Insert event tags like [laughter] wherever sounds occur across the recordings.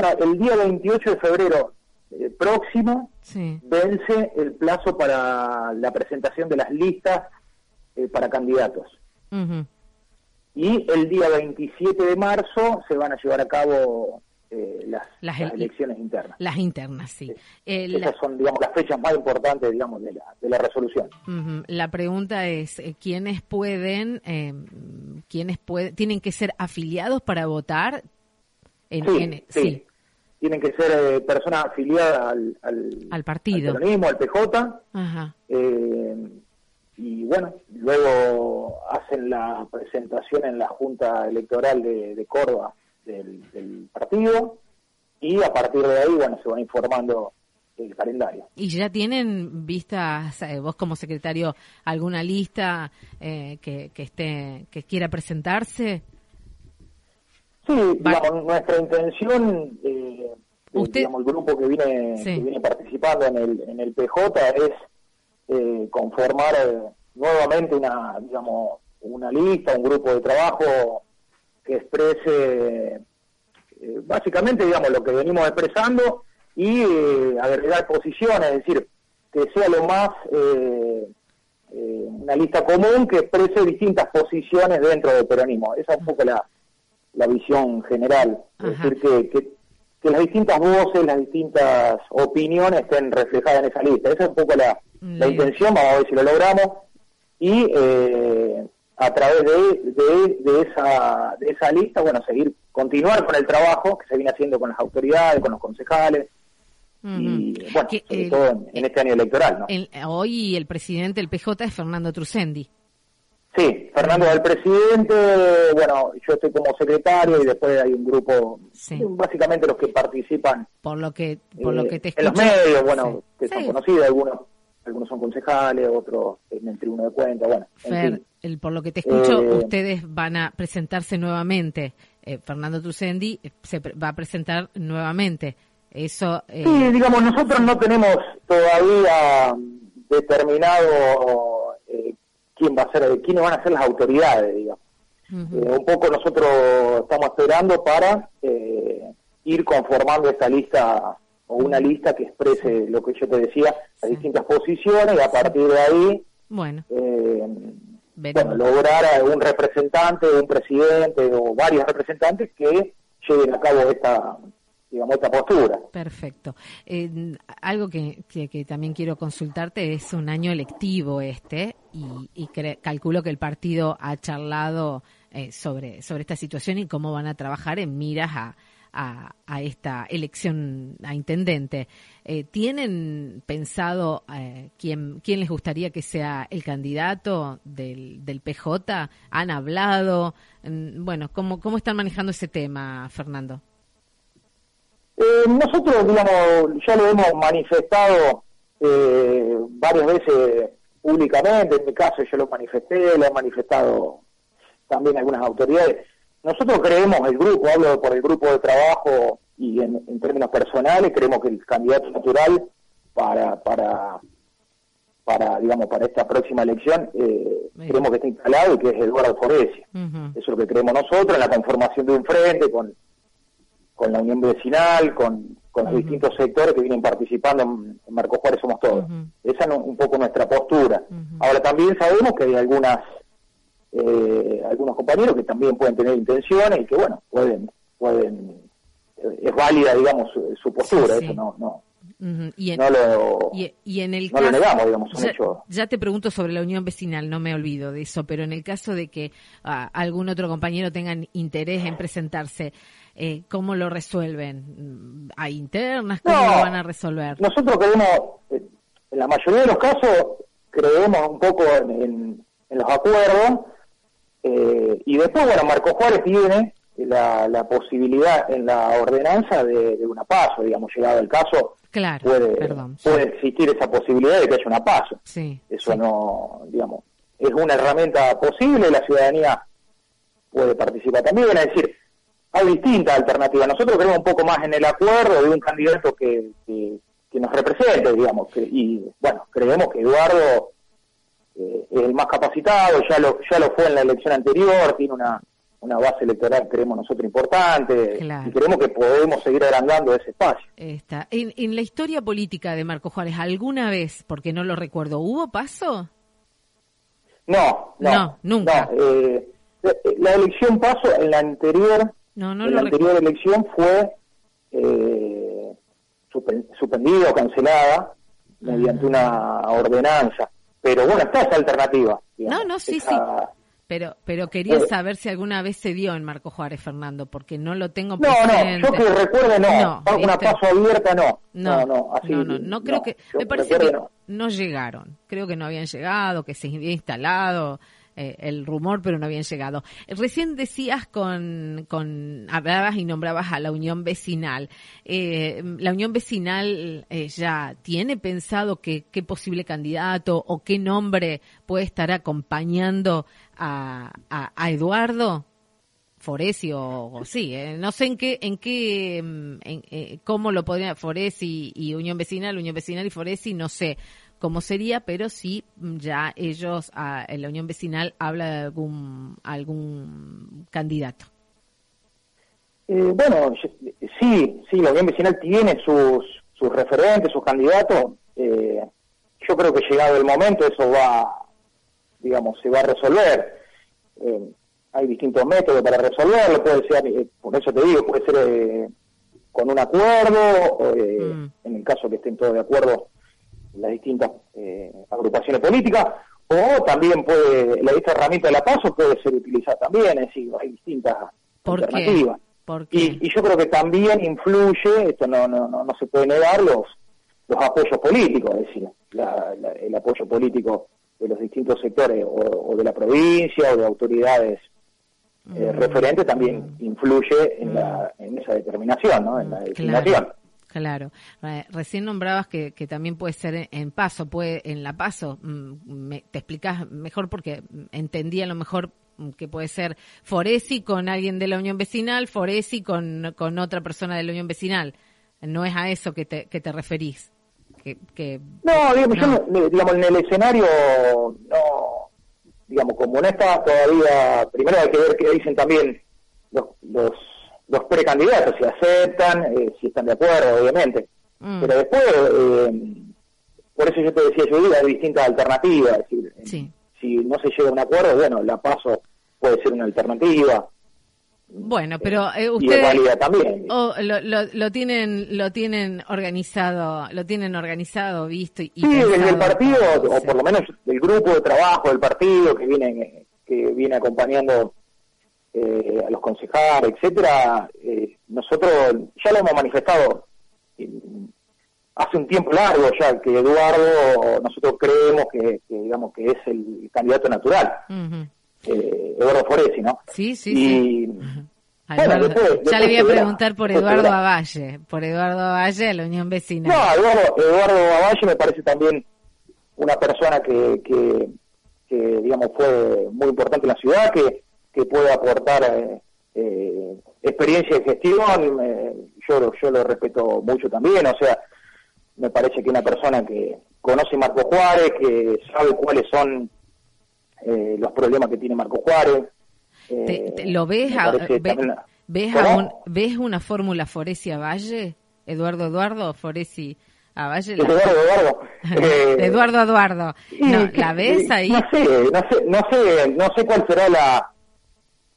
Bueno, el día 28 de febrero eh, próximo Sí. vence el plazo para la presentación de las listas eh, para candidatos. Y el día 27 de marzo se van a llevar a cabo eh, las, Las las el- elecciones internas. Las internas, sí. Eh, la, Esas son, digamos, las fechas más importantes, digamos, de la, de la resolución. La pregunta es, ¿quiénes pueden, eh, quiénes pueden, tienen que ser afiliados para votar? En, Sí, en- sí. Tienen que ser eh, personas afiliadas al, al, Al partido. al peronismo, al PJ, Ajá. eh, y bueno, luego hacen la presentación en la Junta Electoral de, de Córdoba del, del partido, y a partir de ahí, bueno, se va informando el calendario. ¿Y ya tienen vistas, eh, vos como secretario, alguna lista eh, que, que esté, que quiera presentarse? Sí, Va- digamos, nuestra intención, eh, Usted- digamos, el grupo que viene, Sí. que viene participando en el, en el PJ es eh, conformar eh, nuevamente una, digamos, una lista, un grupo de trabajo que exprese eh, básicamente, digamos, lo que venimos expresando y eh, agregar posiciones, es decir, que sea lo más eh, eh, una lista común que exprese distintas posiciones dentro del peronismo. Esa es un poco la, la visión general, es decir, que, que, que las distintas voces, las distintas opiniones estén reflejadas en esa lista. Esa es un poco la, la intención, vamos a ver si lo logramos. Y eh, a través de, de, de esa, de esa lista, bueno, seguir, continuar con el trabajo que se viene haciendo con las autoridades, con los concejales, y bueno, Que sobre todo en, en este año electoral, ¿no? el- hoy el presidente del PJ es Fernando Trusendi. Sí, Fernando es el presidente, bueno, yo estoy como secretario y después hay un grupo, Sí. básicamente los que participan Por lo que, por lo eh, que te en los escucho. medios, bueno, Sí. que son conocidos, algunos algunos son concejales, otros en el tribunal de cuentas, bueno, en Fer, fin. el, por lo que te escucho, Eh, ustedes van a presentarse nuevamente. Eh, Fernando Trusendi eh, se pre- va a presentar nuevamente. Eso. eh, Sí, digamos, nosotros no tenemos todavía determinado quién va a ser, quiénes van a ser las autoridades, digamos. Eh, un poco nosotros estamos esperando para eh, ir conformando esta lista o una lista que exprese lo que yo te decía, las Sí. distintas posiciones y a partir de ahí, Bueno, eh, bueno, lograr a un representante, un presidente o varios representantes que lleven a cabo esta, digamos, postura. Perfecto. Algo que, que- también quiero consultarte es un año electivo este y, y cre- calculo que el partido ha charlado eh, sobre, sobre esta situación y cómo van a trabajar en miras a, a, a esta elección a intendente. Eh, ¿Tienen pensado eh, quién, quién les gustaría que sea el candidato del, del PJ? ¿Han hablado? Mm, Bueno, ¿cómo, ¿cómo están manejando ese tema, Fernando? Eh, nosotros, digamos, ya lo hemos manifestado eh, varias veces públicamente, en mi caso yo lo manifesté, lo han manifestado también algunas autoridades. Nosotros creemos, el grupo, hablo por el grupo de trabajo y en, en términos personales, creemos que el candidato natural para, para, para digamos, para esta próxima elección, eh, creemos que está instalado y que es Eduardo Foresi. Ujú. Eso es lo que creemos nosotros, en la conformación de un frente con, con la unión vecinal, con, con los distintos sectores que vienen participando en, Marco Juárez Somos Todos. Esa es un poco nuestra postura. Ahora también sabemos que hay algunas eh, algunos compañeros que también pueden tener intenciones y que bueno, pueden, pueden eh, es válida digamos su, su postura, Sí, sí. eso no, no, Y en, no lo y, y en el no lo caso- negamos, digamos, un ya, hecho. ya te pregunto sobre la unión vecinal, no me olvido de eso, pero en el caso de que ah, algún otro compañero tenga interés en presentarse, eh, ¿cómo lo resuelven? ¿Hay internas? ¿Cómo No. lo van a resolver? Nosotros creemos, eh, en la mayoría de los casos, creemos un poco en, en- en los acuerdos eh, y después, bueno, Marco Juárez tiene la, la posibilidad en la ordenanza de, de una paso, digamos, llegado el caso, Claro, puede, perdón. sí. puede existir esa posibilidad de que haya una paso. Sí, Eso sí. no, digamos, es una herramienta posible, la ciudadanía puede participar también, es decir, hay distintas alternativas. Nosotros creemos un poco más en el acuerdo de un candidato que, que, que nos represente, digamos, que- y bueno, creemos que Eduardo eh, es el más capacitado, ya lo, ya lo fue en la elección anterior, tiene una, una base electoral creemos nosotros importante y creemos que podemos seguir agrandando ese espacio. Está. En, en, la historia política de Marco Juárez, ¿alguna vez, porque no lo recuerdo, hubo paso? No, no, nunca. Eh, la elección paso en la anterior, no, no la anterior elección fue eh, suspendida o cancelada mediante ah. una ordenanza. Pero bueno, está esa alternativa. no, no, sí, sí. Pero, pero quería eh. saber si alguna vez se dio en Marco Juárez, Fernando, porque no lo tengo presente. No, no, yo que recuerde no. una paso abierta no. No, no, así, no, no, no creo que. Me parece que no. llegaron. Creo que no habían llegado, que se había instalado. Eh, el rumor, pero no habían llegado. Recién decías con, con, hablabas y nombrabas a la Unión Vecinal. Eh, la Unión Vecinal eh, ya tiene pensado qué posible candidato o qué nombre puede estar acompañando a, a, Eduardo. Foresi o, sí, no sé en qué, en qué, mm, en, cómo lo podría Foresi y Unión Vecinal, Unión Vecinal y Foresi, no sé, cómo sería, pero sí ya ellos, en la Unión Vecinal, habla de algún, algún candidato. Eh, bueno, sí, sí, la Unión Vecinal tiene sus, sus referentes, sus candidatos. Eh, yo creo que llegado el momento eso va, digamos, se va a resolver. Eh, hay distintos métodos para resolverlo, puede ser, por eso te digo, puede ser con un acuerdo, mm. en el caso que estén todos de acuerdo, las distintas eh, agrupaciones políticas, o también puede, la esta herramienta de la paso puede ser utilizada también, es decir, hay distintas alternativas. Y, yo creo que también influye, esto no, no, no, se puede negar, los, los apoyos políticos, es decir, el apoyo político de los distintos sectores o, de la provincia o de autoridades eh, mm. referentes también influye en, la, en esa determinación, ¿no? en la designación. Claro. Recién nombrabas que, también puede ser en paso, puede en la paso. Mm, te explicas mejor porque entendí a lo mejor que puede ser Foresi con alguien de la Unión Vecinal, Foresi con, con otra persona de la Unión Vecinal. No es a eso que te, que te referís. Que, no, digamos, digamos, en el escenario, no, digamos, como no está todavía, primero hay que ver qué dicen también los, los los precandidatos, si aceptan, eh, si están de acuerdo, obviamente. Mm. Pero después, eh, por eso yo te decía, yo hay distintas alternativas. Es decir, si no se llega a un acuerdo, bueno, la paso puede ser una alternativa. Bueno, pero eh, ustedes también. lo, lo, tienen lo tienen organizado, lo tienen organizado, visto y Sí, desde el partido o por lo menos el grupo de trabajo del partido que viene que viene acompañando eh, a los concejales, etcétera, eh, nosotros ya lo hemos manifestado hace un tiempo largo ya que Eduardo, nosotros creemos que, digamos que es el candidato natural, eh, Eduardo Foresi, ¿no? Sí, sí, sí. ya le voy a preguntar por Eduardo Avalle, por Eduardo Avalle de la Unión Vecinal. No, Eduardo, Eduardo Avalle me parece también una persona que, que, que, digamos, fue muy importante en la ciudad, que que puede aportar eh, eh, experiencia de gestión, eh, yo, yo lo respeto mucho también, o sea, me parece que una persona que conoce Marco Juárez, que sabe cuáles son los problemas que tiene Marco Juárez. ¿Lo ves? ¿Ves, ¿Ves una fórmula Foresia Valle? Eduardo Eduardo, Foresi a Valle. Eduardo Eduardo. [laughs] Eduardo Eduardo. No, ¿La ves ahí? No sé, no sé, no sé, no sé cuál será la,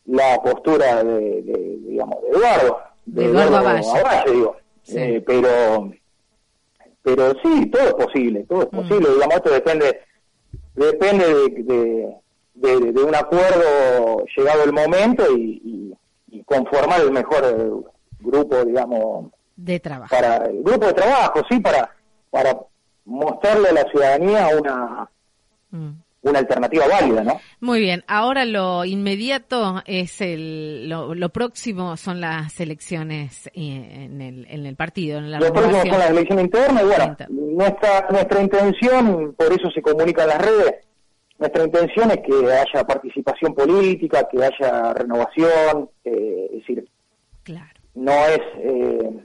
la postura de, digamos, de Eduardo. De, Eduardo, Eduardo digo. Eh, pero, pero sí, todo es posible, todo es mm. posible. Digamos, esto depende, depende de, de, de, un acuerdo llegado el momento y, y, conformar el mejor eh, grupo, digamos, de trabajo. Para el grupo de trabajo, sí, para, para mostrarle a la ciudadanía una, mm una alternativa válida, ¿no? Muy bien, ahora lo inmediato es el, lo, próximo son las elecciones eh, en el, en el partido, en la Lo próximo son las elecciones internas y bueno, nuestra, nuestra intención, por eso se comunica en las redes, nuestra intención es que haya participación política, que haya renovación, eh, es decir, claro. no es... Eh,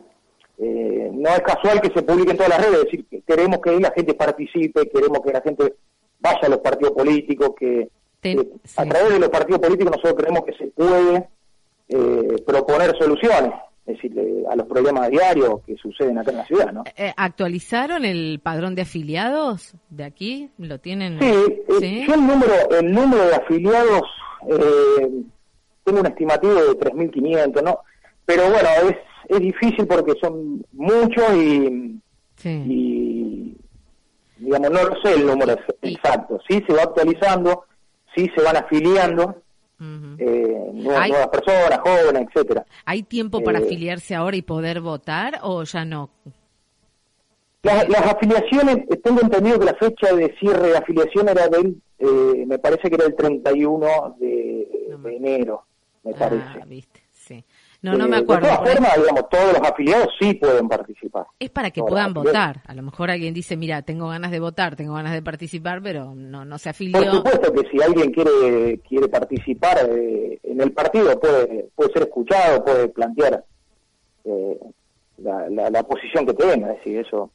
eh, no es casual que se publique en todas las redes, es decir, queremos que la gente participe, queremos que la gente vaya a los partidos políticos, que, Eh, a través de los partidos políticos nosotros creemos que se puede eh, proponer soluciones, es decir, a los problemas diarios que suceden acá en la ciudad, ¿no? ¿Actualizaron el padrón de afiliados de aquí? ¿Lo tienen? Sí, yo el número, el número de afiliados tengo un estimativo de 3.500, ¿no? Pero bueno, es, es difícil porque son muchos y, y digamos, no lo sé el número exacto. Sí se va actualizando, sí se van afiliando. eh, nuevas, personas, jóvenes, etcétera. ¿Hay tiempo para eh, afiliarse ahora y poder votar o ya no? Las, afiliaciones, tengo entendido que la fecha de cierre de afiliación era del, eh, me parece que era el 31 de, de enero, me ah, parece. Viste. No, no me acuerdo. De todas formas, digamos, todos los afiliados sí pueden participar. Es para que puedan votar. A lo mejor alguien dice, mira, tengo ganas de votar, tengo ganas de participar, pero no, no se afilió. Por supuesto que si alguien quiere quiere participar eh, en el partido, puede puede ser escuchado, puede plantear eh, la, la, posición que tenga. Es decir, eso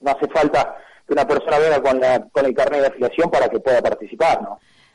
no hace falta que una persona venga con, la, con el carnet de afiliación para que pueda participar, ¿no?